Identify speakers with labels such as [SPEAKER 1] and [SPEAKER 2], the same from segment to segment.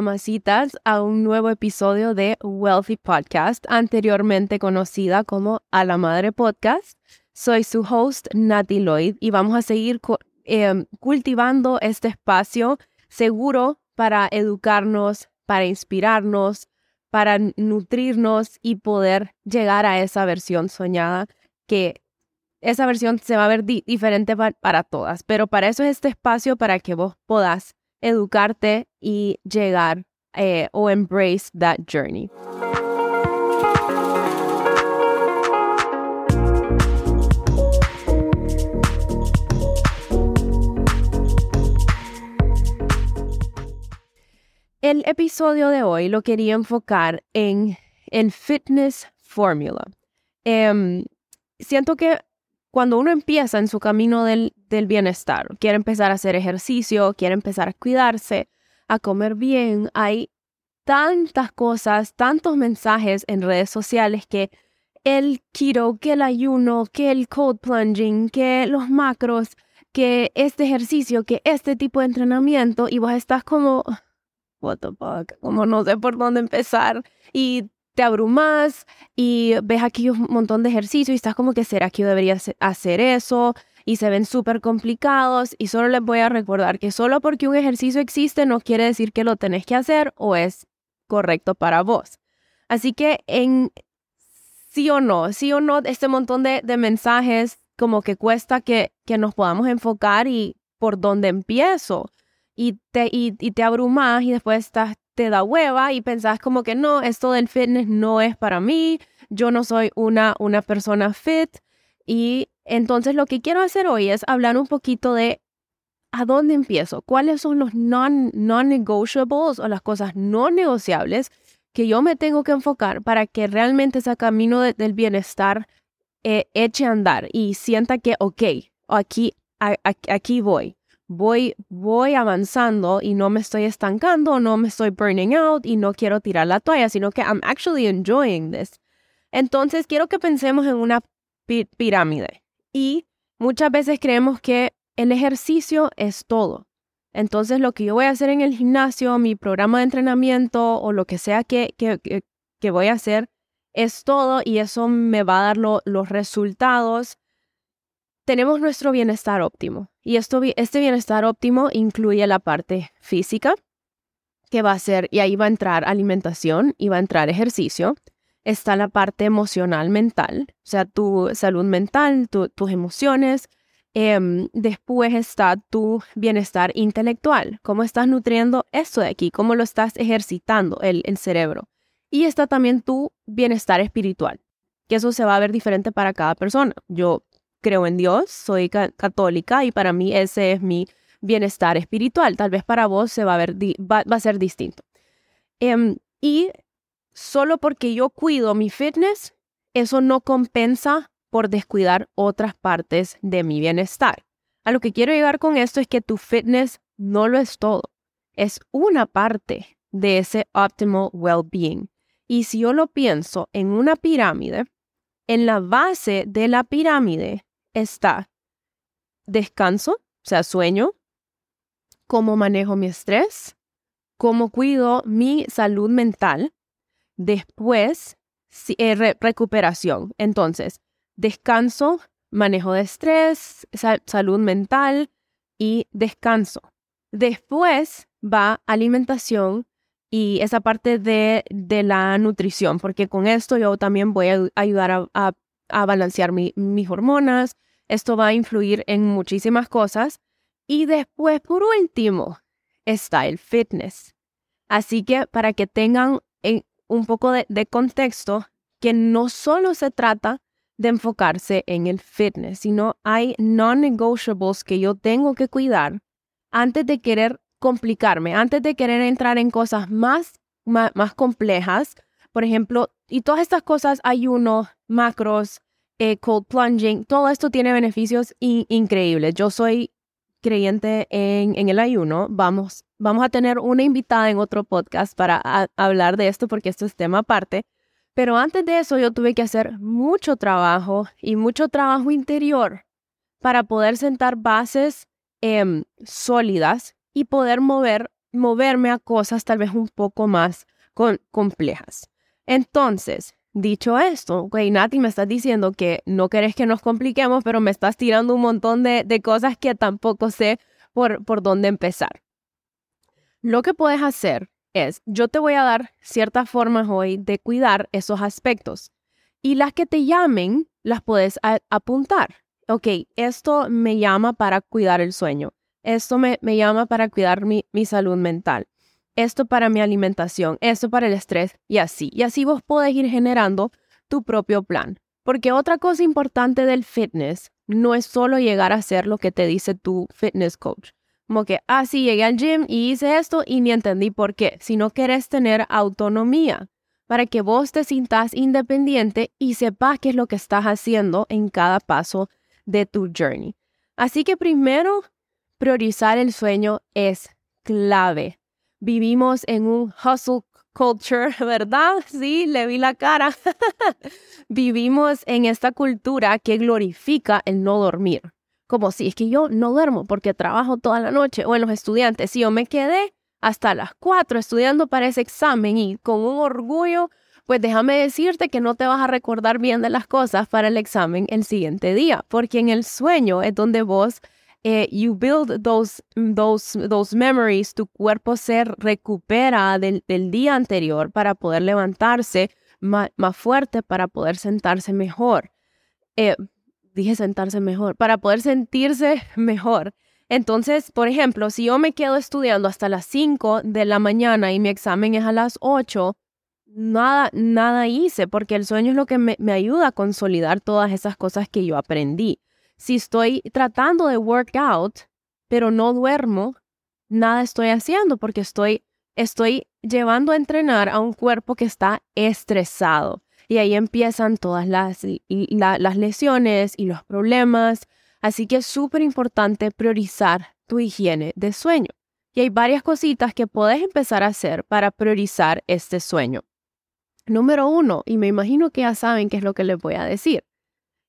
[SPEAKER 1] mamacitas, a un nuevo episodio de Wealthy Podcast, anteriormente conocida como A la Madre Podcast. Soy su host, Nati Lloyd, y vamos a seguir em, cultivando este espacio seguro para educarnos, para inspirarnos, para nutrirnos y poder llegar a esa versión soñada que esa versión se va a ver diferente para todas, pero para eso es este espacio para que vos puedas educarte y llegar eh, o embrace that journey. El episodio de hoy lo quería enfocar en el fitness formula. Em, siento que cuando uno empieza en su camino del, bienestar, quiere empezar a hacer ejercicio, quiere empezar a cuidarse, a comer bien, hay tantas cosas, tantos mensajes en redes sociales que el keto, que el ayuno, que el cold plunging, que los macros, que este ejercicio, que este tipo de entrenamiento y vos estás como, what the fuck, como no sé por dónde empezar y te abrumas y ves aquí un montón de ejercicios y estás como que, ¿será que yo debería hacer eso? Y se ven súper complicados y solo les voy a recordar que solo porque un ejercicio existe no quiere decir que lo tenés que hacer o es correcto para vos. Así que en sí o no, sí o no, este montón de, mensajes como que cuesta que, que nos podamos enfocar y por dónde empiezo. Y te, y, y te abrumas y después estás te da hueva y pensás como que no, esto del fitness no es para mí, yo no soy una, una persona fit. Y entonces lo que quiero hacer hoy es hablar un poquito de a dónde empiezo, cuáles son los non-negotiables o las cosas no negociables que yo me tengo que enfocar para que realmente ese camino del bienestar eh, eche a andar y sienta que, ok, aquí, aquí voy voy, voy avanzando y no me estoy estancando, no me estoy burning out y no quiero tirar la toalla, sino que I'm actually enjoying this. Entonces, quiero que pensemos en una pirámide y muchas veces creemos que el ejercicio es todo. Entonces, lo que yo voy a hacer en el gimnasio, mi programa de entrenamiento o lo que sea que, que, voy a hacer es todo y eso me va a dar los resultados tenemos nuestro bienestar óptimo. Y esto, este bienestar óptimo incluye la parte física, que va a ser, y ahí va a entrar alimentación y va a entrar ejercicio. Está la parte emocional, mental, o sea, tu salud mental, tus emociones. Em, después está tu bienestar intelectual, cómo estás nutriendo esto de aquí, cómo lo estás ejercitando el, el cerebro. Y está también tu bienestar espiritual, que eso se va a ver diferente para cada persona. Yo creo en Dios, soy católica y para mí ese es mi bienestar espiritual. Tal vez para vos se va a, ver va, a ser distinto. Em, y solo porque yo cuido mi fitness, eso no compensa por descuidar otras partes de mi bienestar. A lo que quiero llegar con esto es que tu fitness no lo es todo, es una parte de ese optimal well-being. Y si yo lo pienso en una pirámide, en la base de la pirámide está descanso, o sea, sueño, cómo manejo mi estrés, cómo cuido mi salud mental, después eh, recuperación. Entonces, descanso, manejo de estrés, salud mental y descanso. Después va alimentación y esa parte de, la nutrición, porque con esto yo también voy a ayudar a a balancear mis hormonas. Esto va a influir en muchísimas cosas. Y después, por último, está el fitness. Así que para que tengan eh, un poco de, contexto, que no solo se trata de enfocarse en el fitness, sino hay non-negotiables que yo tengo que cuidar antes de querer complicarme, antes de querer entrar en cosas más, más, más complejas. Por ejemplo, y todas estas cosas, ayuno, macros, eh, cold plunging, todo esto tiene beneficios increíbles. Yo soy creyente en, el ayuno. Vamos, vamos a tener una invitada en otro podcast para hablar de esto porque esto es tema aparte. Pero antes de eso yo tuve que hacer mucho trabajo y mucho trabajo interior para poder sentar bases em, sólidas y poder mover moverme a cosas tal vez un poco más complejas. Entonces, dicho esto, ok, Nati, me estás diciendo que no querés que nos compliquemos, pero me estás tirando un montón de, de cosas que tampoco sé por, por dónde empezar. Lo que puedes hacer es, yo te voy a dar ciertas formas hoy de cuidar esos aspectos y las que te llamen las puedes apuntar. Ok, esto me llama para cuidar el sueño. Esto me, me llama para cuidar mi, mi salud mental. Esto para mi alimentación. Esto para el estrés y así. Y así vos podés ir generando tu propio plan. Porque otra cosa importante del fitness no es solo llegar a hacer lo que te dice tu fitness coach. Como que, ah, sí, llegué al gym y hice esto y ni entendí por qué, sino querés tener autonomía para que vos te sintas independiente y sepas qué es lo que estás haciendo en cada paso de tu journey. Así que primero, priorizar el sueño es clave. Vivimos en un hustle culture, ¿verdad? Sí, le vi la cara. Vivimos en esta cultura que glorifica el no dormir como si es que yo no duermo porque trabajo toda la noche o en los estudiantes, si yo me quedé hasta las 4 estudiando para ese examen y con un orgullo, pues déjame decirte que no te vas a recordar bien de las cosas para el examen el siguiente día, porque en el sueño es donde vos eh, you build those, those, those memories, tu cuerpo se recupera del, día anterior para poder levantarse más, fuerte, para poder sentarse mejor. Eh, dije sentarse mejor, para poder sentirse mejor. Entonces, por ejemplo, si yo me quedo estudiando hasta las 5 de la mañana y mi examen es a las 8, nada, nada hice, porque el sueño es lo que me, me ayuda a consolidar todas esas cosas que yo aprendí. Si estoy tratando de work out, pero no duermo, nada estoy haciendo porque estoy, estoy llevando a entrenar a un cuerpo que está estresado y ahí empiezan todas las, las lesiones y los problemas. Así que es súper importante priorizar tu higiene de sueño. Y hay varias cositas que puedes empezar a hacer para priorizar este sueño. Número uno, y me imagino que ya saben qué es lo que les voy a decir.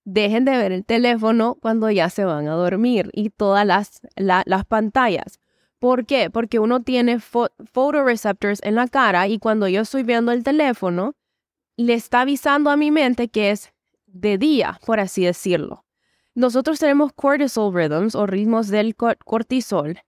[SPEAKER 1] Dejen de ver el teléfono cuando ya se van a dormir y todas las, las pantallas. ¿Por qué? Porque uno tiene photoreceptors en la cara y cuando yo estoy viendo el teléfono, le está avisando a mi mente que es de día, por así decirlo. Nosotros tenemos cortisol rhythms o ritmos del cortisol.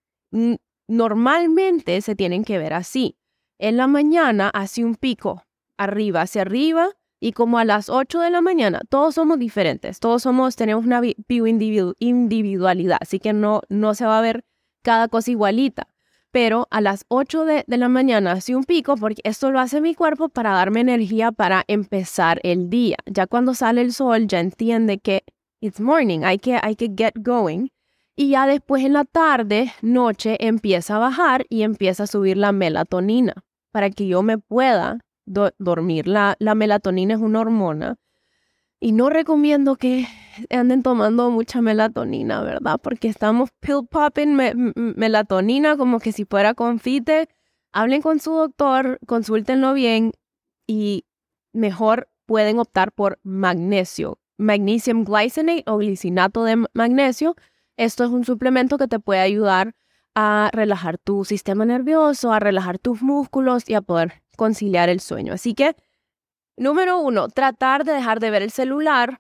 [SPEAKER 1] Normalmente se tienen que ver así. En la mañana hace un pico, arriba hacia arriba, y como a las 8 de la mañana, todos somos diferentes, todos somos, tenemos una bioindividualidad, así que no, no se va a ver cada cosa igualita pero a las 8 de, la mañana hace un pico porque esto lo hace mi cuerpo para darme energía para empezar el día. Ya cuando sale el sol ya entiende que it's morning, hay que, hay que get going. Y ya después en la tarde, noche, empieza a bajar y empieza a subir la melatonina para que yo me pueda dormir. La, la melatonina es una hormona y no recomiendo que anden tomando mucha melatonina, ¿verdad? Porque estamos pill popping melatonina como que si fuera confite. Hablen con su doctor, consúltenlo bien y mejor pueden optar por magnesio. Magnesium glycinate o glicinato de magnesio. Esto es un suplemento que te puede ayudar a relajar tu sistema nervioso, a relajar tus músculos y a poder conciliar el sueño. Así que Número uno, tratar de dejar de ver el celular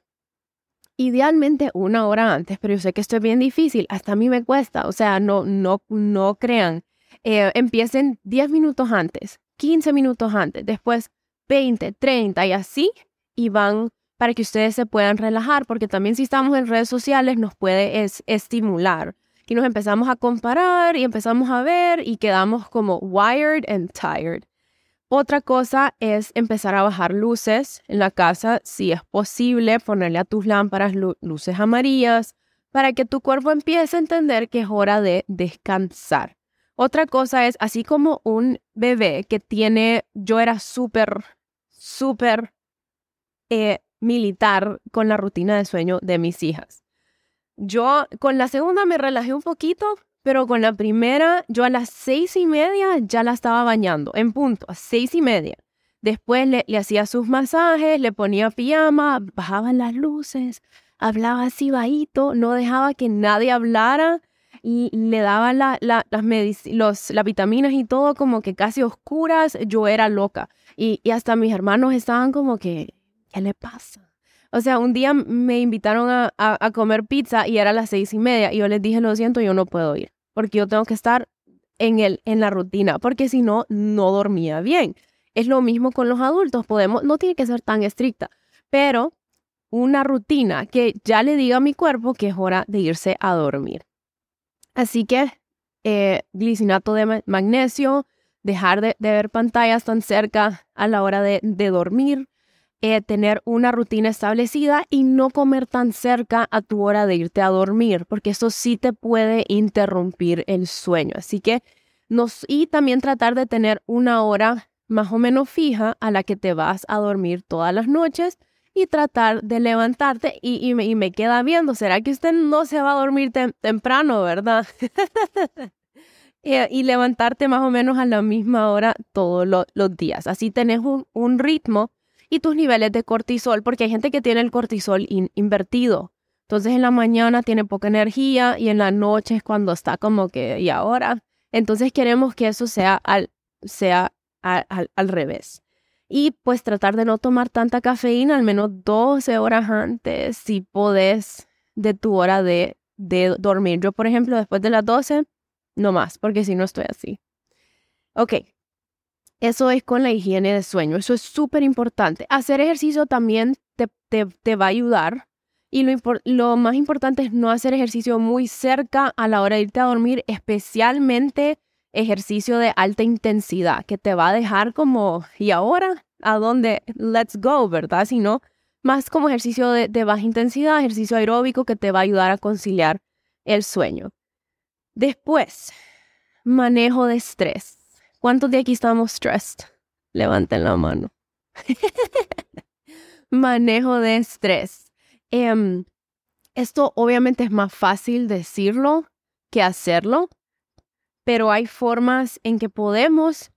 [SPEAKER 1] idealmente una hora antes, pero yo sé que esto es bien difícil, hasta a mí me cuesta, o sea, no, no, no crean. Eh, empiecen 10 minutos antes, 15 minutos antes, después 20, 30 y así, y van para que ustedes se puedan relajar, porque también si estamos en redes sociales nos puede estimular. Y nos empezamos a comparar y empezamos a ver y quedamos como wired and tired. Otra cosa es empezar a bajar luces en la casa, si es posible, ponerle a tus lámparas luces amarillas para que tu cuerpo empiece a entender que es hora de descansar. Otra cosa es, así como un bebé que tiene, yo era súper, súper eh, militar con la rutina de sueño de mis hijas. Yo con la segunda me relajé un poquito, pero con la primera, yo a las seis y media ya la estaba bañando, en punto, a seis y media. Después le, hacía sus masajes, le ponía pijama, bajaban las luces, hablaba así bajito, no dejaba que nadie hablara. y le daba la, las, los, las vitaminas y todo como que casi oscuras, yo era loca. Y, hasta mis hermanos estaban como que, ¿qué le pasa? O sea, un día me invitaron a, a, comer pizza y era las seis y media y yo les dije, lo siento, yo no puedo ir porque yo tengo que estar en, el, en la rutina, porque si no, no dormía bien. Es lo mismo con los adultos, podemos, no tiene que ser tan estricta, pero una rutina que ya le diga a mi cuerpo que es hora de irse a dormir. Así que eh, glicinato de magnesio, dejar de, ver pantallas tan cerca a la hora de, dormir, eh, tener una rutina establecida y no comer tan cerca a tu hora de irte a dormir, porque eso sí te puede interrumpir el sueño. Así que nos, y también tratar de tener una hora más o menos fija a la que te vas a dormir todas las noches y tratar de levantarte y, me, queda viendo, ¿será que usted no se va a dormir temprano, verdad? y, levantarte más o menos a la misma hora todos los días. Así tenés un, ritmo y tus niveles de cortisol, porque hay gente que tiene el cortisol invertido. Entonces en la mañana tiene poca energía y en la noche es cuando está como que, ¿y ahora? Entonces queremos que eso sea al, sea al revés. Y pues tratar de no tomar tanta cafeína, al menos 12 horas antes, si podés, de tu hora de, de dormir. Yo, por ejemplo, después de las 12, no más, porque si no estoy así. Ok, eso es con la higiene de sueño. Eso es súper importante. Hacer ejercicio también te, te, te, va a ayudar. Y lo, lo más importante es no hacer ejercicio muy cerca a la hora de irte a dormir, especialmente ejercicio de alta intensidad que te va a dejar como, ¿y ahora? ¿A dónde? Let's go, ¿verdad? Sino más como ejercicio de, baja intensidad, ejercicio aeróbico que te va a ayudar a conciliar el sueño. Después, manejo de estrés. ¿Cuántos de aquí estamos stressed? Levanten la mano. manejo de estrés. Em, esto obviamente es más fácil decirlo que hacerlo, pero hay formas en que podemos,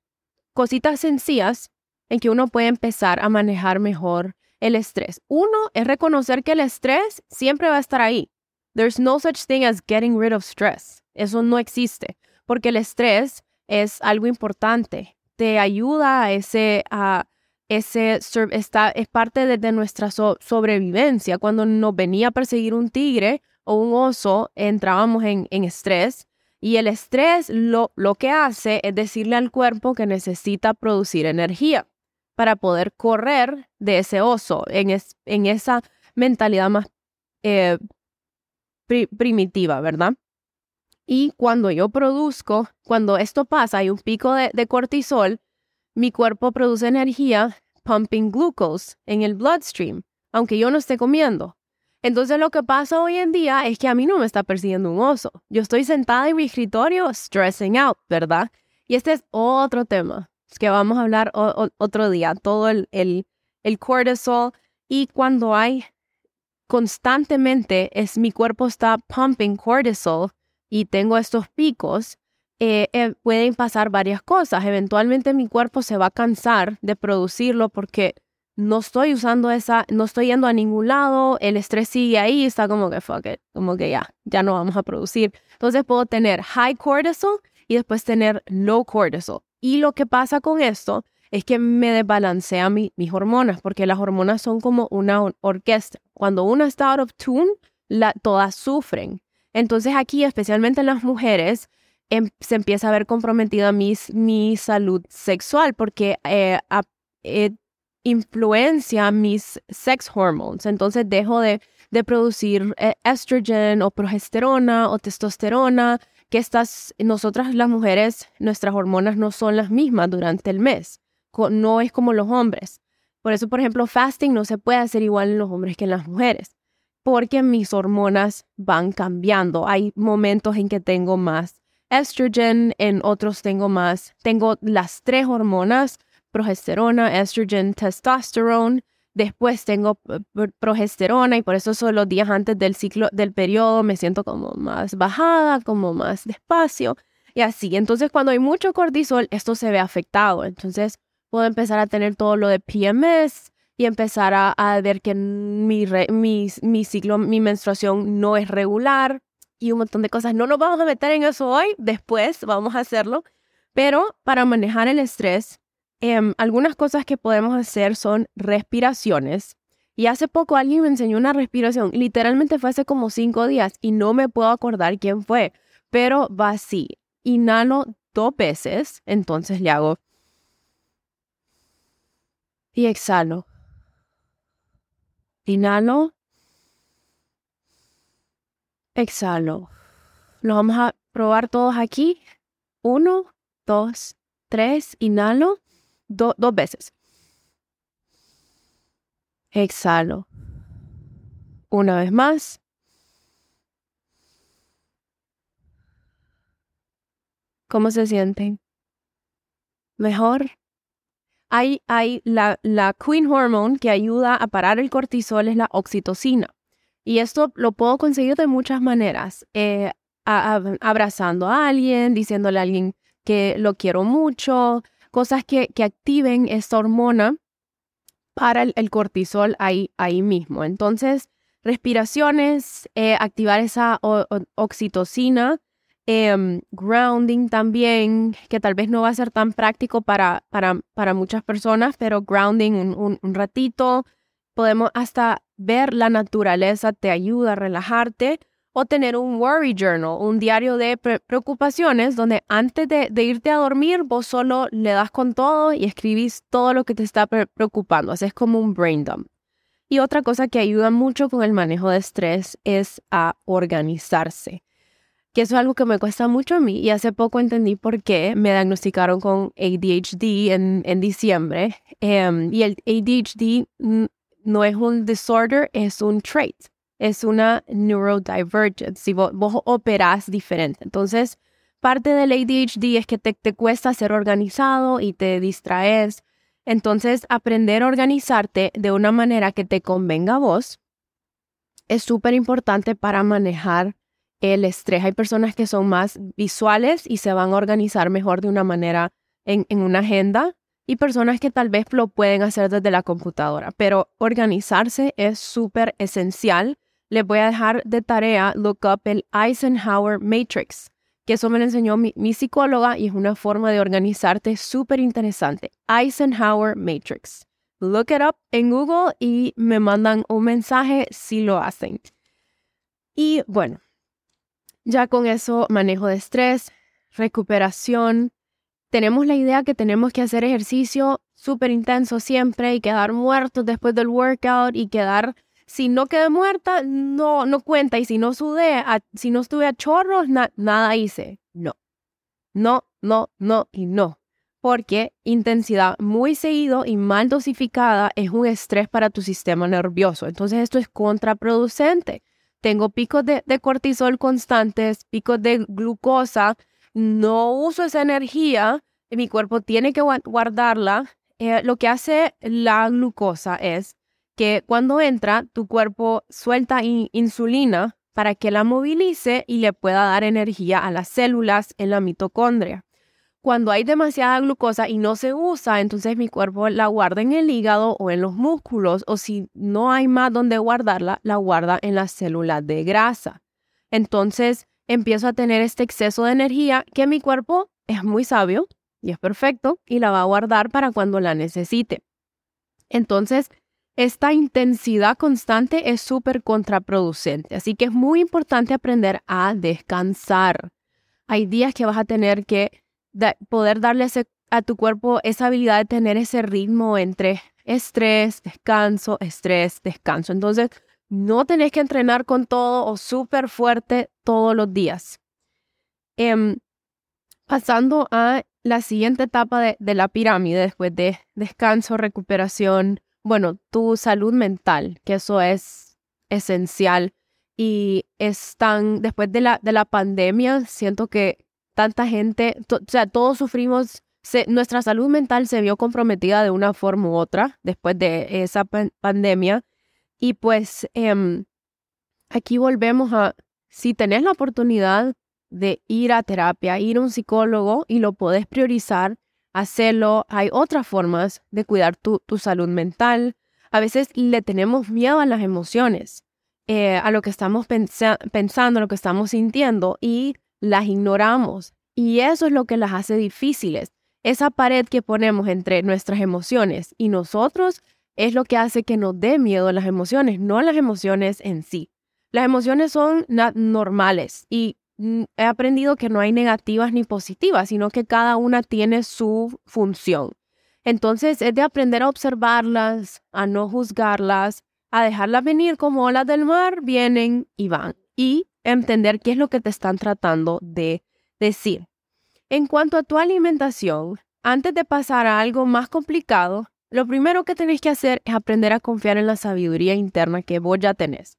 [SPEAKER 1] cositas sencillas, en que uno puede empezar a manejar mejor el estrés. Uno es reconocer que el estrés siempre va a estar ahí. There's no such thing as getting rid of stress. Eso no existe, porque el estrés es algo importante. Te ayuda a ese, a ese, está, es parte de, nuestra sobrevivencia. Cuando nos venía a perseguir un tigre o un oso, entrábamos en, estrés y el estrés lo, lo que hace es decirle al cuerpo que necesita producir energía para poder correr de ese oso en, en esa mentalidad más eh, primitiva, ¿verdad? Y cuando yo produzco, cuando esto pasa, hay un pico de, cortisol, mi cuerpo produce energía pumping glucose en el bloodstream, aunque yo no esté comiendo. Entonces lo que pasa hoy en día es que a mí no me está persiguiendo un oso. Yo estoy sentada en mi escritorio stressing out, ¿verdad? Y este es otro tema que vamos a hablar otro día, todo el, el, el cortisol y cuando hay constantemente es mi cuerpo está pumping cortisol y tengo estos picos, eh, eh, pueden pasar varias cosas. Eventualmente mi cuerpo se va a cansar de producirlo porque no estoy usando esa, no estoy yendo a ningún lado, el estrés sigue ahí, está como que fuck it, como que ya, ya no vamos a producir. Entonces puedo tener high cortisol y después tener low cortisol. Y lo que pasa con esto es que me desbalancea mis hormonas, porque las hormonas son como una orquesta. Cuando una está out of tune, la, todas sufren. Entonces aquí, especialmente en las mujeres, em, se empieza a ver comprometida mi, salud sexual, porque eh, eh, influencia mis sex hormones. Entonces dejo de, de producir eh, estrogen o progesterona o testosterona, que estas, nosotras las mujeres, nuestras hormonas no son las mismas durante el mes. No es como los hombres. Por eso, por ejemplo, fasting no se puede hacer igual en los hombres que en las mujeres, porque mis hormonas van cambiando. Hay momentos en que tengo más estrogen, en otros tengo más, tengo las tres hormonas progesterona, estrogen, testosterone. Después tengo progesterona y por eso son los días antes del ciclo del periodo me siento como más bajada, como más despacio y así. Entonces cuando hay mucho cortisol, esto se ve afectado. Entonces puedo empezar a tener todo lo de PMS y empezar a, ver que mi, mi, mi ciclo, mi menstruación no es regular. y un montón de cosas. No nos vamos a meter en eso hoy, después vamos a hacerlo, pero para manejar el estrés, em, algunas cosas que podemos hacer son respiraciones. Y hace poco alguien me enseñó una respiración, literalmente fue hace como cinco días y no me puedo acordar quién fue, pero va así. Inhalo dos veces, entonces le hago y exhalo. Inhalo exhalo. Lo vamos a probar todos aquí. Uno, dos, tres, inhalo dos veces. Exhalo. Una vez más. ¿Cómo se sienten? ¿Mejor? Hay, hay la, la Queen Hormone que ayuda a parar el cortisol, es la oxitocina. Y esto lo puedo conseguir de muchas maneras. Eh, abrazando a alguien, diciéndole a alguien que lo quiero mucho, cosas que, que activen esta hormona para el, cortisol ahí, ahí mismo. Entonces, respiraciones, eh, activar esa oxitocina, em, grounding también, que tal vez no va a ser tan práctico para, para, para muchas personas, pero grounding un, un ratito, podemos hasta ver la naturaleza te ayuda a relajarte o tener un worry journal, un diario de preocupaciones donde antes de, irte a dormir vos solo le das con todo y escribís todo lo que te está preocupando. es como un brain dump. Y otra cosa que ayuda mucho con el manejo de estrés es a organizarse, que eso es algo que me cuesta mucho a mí y hace poco entendí por qué me diagnosticaron con ADHD en, diciembre. Em, y el ADHD no es un disorder, es un trait, es una neurodivergence. Si vos, operás diferente. Entonces, parte del ADHD es que te, te cuesta ser organizado y te distraes. Entonces, aprender a organizarte de una manera que te convenga a vos es súper importante para manejar el estrés. Hay personas que son más visuales y se van a organizar mejor de una manera en, en una agenda y personas que tal vez lo pueden hacer desde la computadora, pero organizarse es súper esencial. Les voy a dejar de tarea look up el Eisenhower Matrix, que eso me lo enseñó mi, psicóloga y es una forma de organizarte súper interesante. Eisenhower Matrix. Look it up en Google y me mandan un mensaje si lo hacen. Y bueno, ya con eso manejo de estrés, recuperación, tenemos la idea que tenemos que hacer ejercicio súper intenso siempre y quedar muertos después del workout y quedar, si no quedé muerta, no, no cuenta. Y si no sudé, si no estuve a chorros, nada hice. No, no, no, no y no. Porque intensidad muy seguido y mal dosificada es un estrés para tu sistema nervioso. Entonces esto es contraproducente. Tengo picos de, cortisol constantes, picos de glucosa no uso esa energía, mi cuerpo tiene que guardarla. Eh, lo que hace la glucosa es que cuando entra, tu cuerpo suelta insulina para que la movilice y le pueda dar energía a las células en la mitocondria. Cuando hay demasiada glucosa y no se usa, entonces mi cuerpo la guarda en el hígado o en los músculos, o si no hay más donde guardarla, la guarda en las células de grasa. Entonces, empiezo a tener este exceso de energía que mi cuerpo es muy sabio y es perfecto y la va a guardar para cuando la necesite. Entonces, esta intensidad constante es súper contraproducente, así que es muy importante aprender a descansar. Hay días que vas a tener que poder darle a tu cuerpo esa habilidad de tener ese ritmo entre estrés, descanso, estrés, descanso. Entonces, no tenés que entrenar con todo o súper fuerte todos los días. Em, pasando a la siguiente etapa de, la pirámide, después de descanso, recuperación, bueno, tu salud mental, que eso es esencial. Y están, después de la, de la pandemia, siento que tanta gente, o sea, todos sufrimos, nuestra salud mental se vio comprometida de una forma u otra después de esa pandemia y pues em, aquí volvemos a, si tenés la oportunidad de ir a terapia, ir a un psicólogo y lo podés priorizar, hacerlo. Hay otras formas de cuidar tu, tu salud mental. A veces le tenemos miedo a las emociones eh, a lo que estamos pensando, a lo que estamos sintiendo y las ignoramos. Y eso es lo que las hace difíciles. Esa pared que ponemos entre nuestras emociones y nosotros es lo que hace que nos dé miedo las emociones, no las emociones en sí. Las emociones son normales y mm, he aprendido que no hay negativas ni positivas, sino que cada una tiene su función. Entonces es de aprender a observarlas, a no juzgarlas, a dejarlas venir como olas del mar, vienen y van. Y entender qué es lo que te están tratando de decir. En cuanto a tu alimentación, antes de pasar a algo más complicado, lo primero que tenés que hacer es aprender a confiar en la sabiduría interna que vos ya tenés.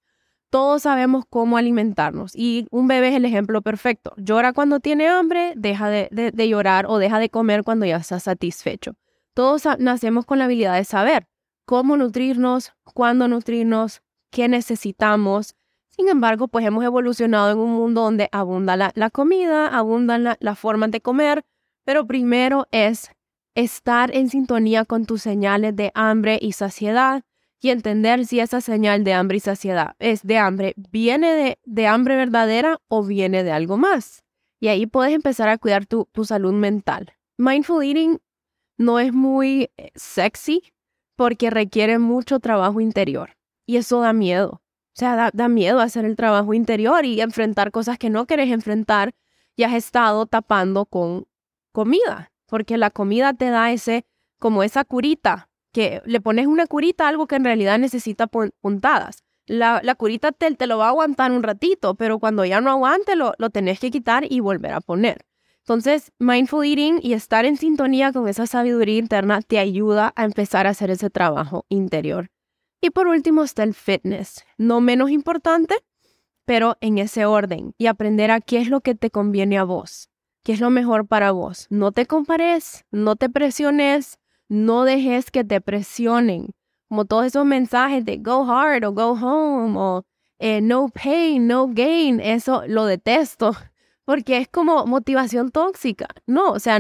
[SPEAKER 1] Todos sabemos cómo alimentarnos y un bebé es el ejemplo perfecto. Llora cuando tiene hambre, deja de, llorar o deja de comer cuando ya está satisfecho. Todos nacemos con la habilidad de saber cómo nutrirnos, cuándo nutrirnos, qué necesitamos. Sin embargo, pues hemos evolucionado en un mundo donde abunda la, comida, abundan las la formas de comer, pero primero es estar en sintonía con tus señales de hambre y saciedad y entender si esa señal de hambre y saciedad es de hambre, viene de, hambre verdadera o viene de algo más. Y ahí puedes empezar a cuidar tu, salud mental. Mindful eating no es muy eh, sexy porque requiere mucho trabajo interior y eso da miedo. O sea, da, da miedo hacer el trabajo interior y enfrentar cosas que no quieres enfrentar y has estado tapando con comida, porque la comida te da ese, como esa curita que le pones una curita a algo que en realidad necesita puntadas. La, curita te, te, lo va a aguantar un ratito, pero cuando ya no aguante lo, lo tenés que quitar y volver a poner. Entonces, mindful eating y estar en sintonía con esa sabiduría interna te ayuda a empezar a hacer ese trabajo interior. Y por último está el fitness, no menos importante, pero en ese orden y aprender a qué es lo que te conviene a vos, qué es lo mejor para vos. No te compares, no te presiones, no dejes que te presionen, como todos esos mensajes de go hard o go home o eh, no pain, no gain, eso lo detesto, porque es como motivación tóxica. No, o sea,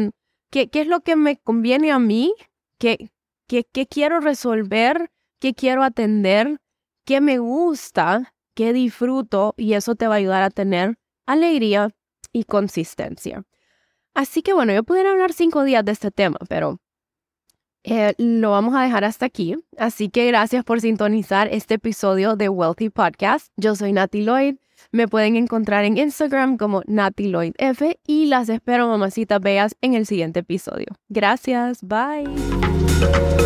[SPEAKER 1] ¿qué, qué es lo que me conviene a mí? ¿Qué, qué, qué quiero resolver? ¿Qué quiero atender? ¿Qué me gusta? ¿Qué disfruto? Y eso te va a ayudar a tener alegría y consistencia. Así que bueno, yo pudiera hablar cinco días de este tema, pero eh, lo vamos a dejar hasta aquí. Así que gracias por sintonizar este episodio de Wealthy Podcast. Yo soy Nati Lloyd. Me pueden encontrar en Instagram como Nati Lloyd F y las espero, mamacitas bellas, en el siguiente episodio. Gracias. Bye.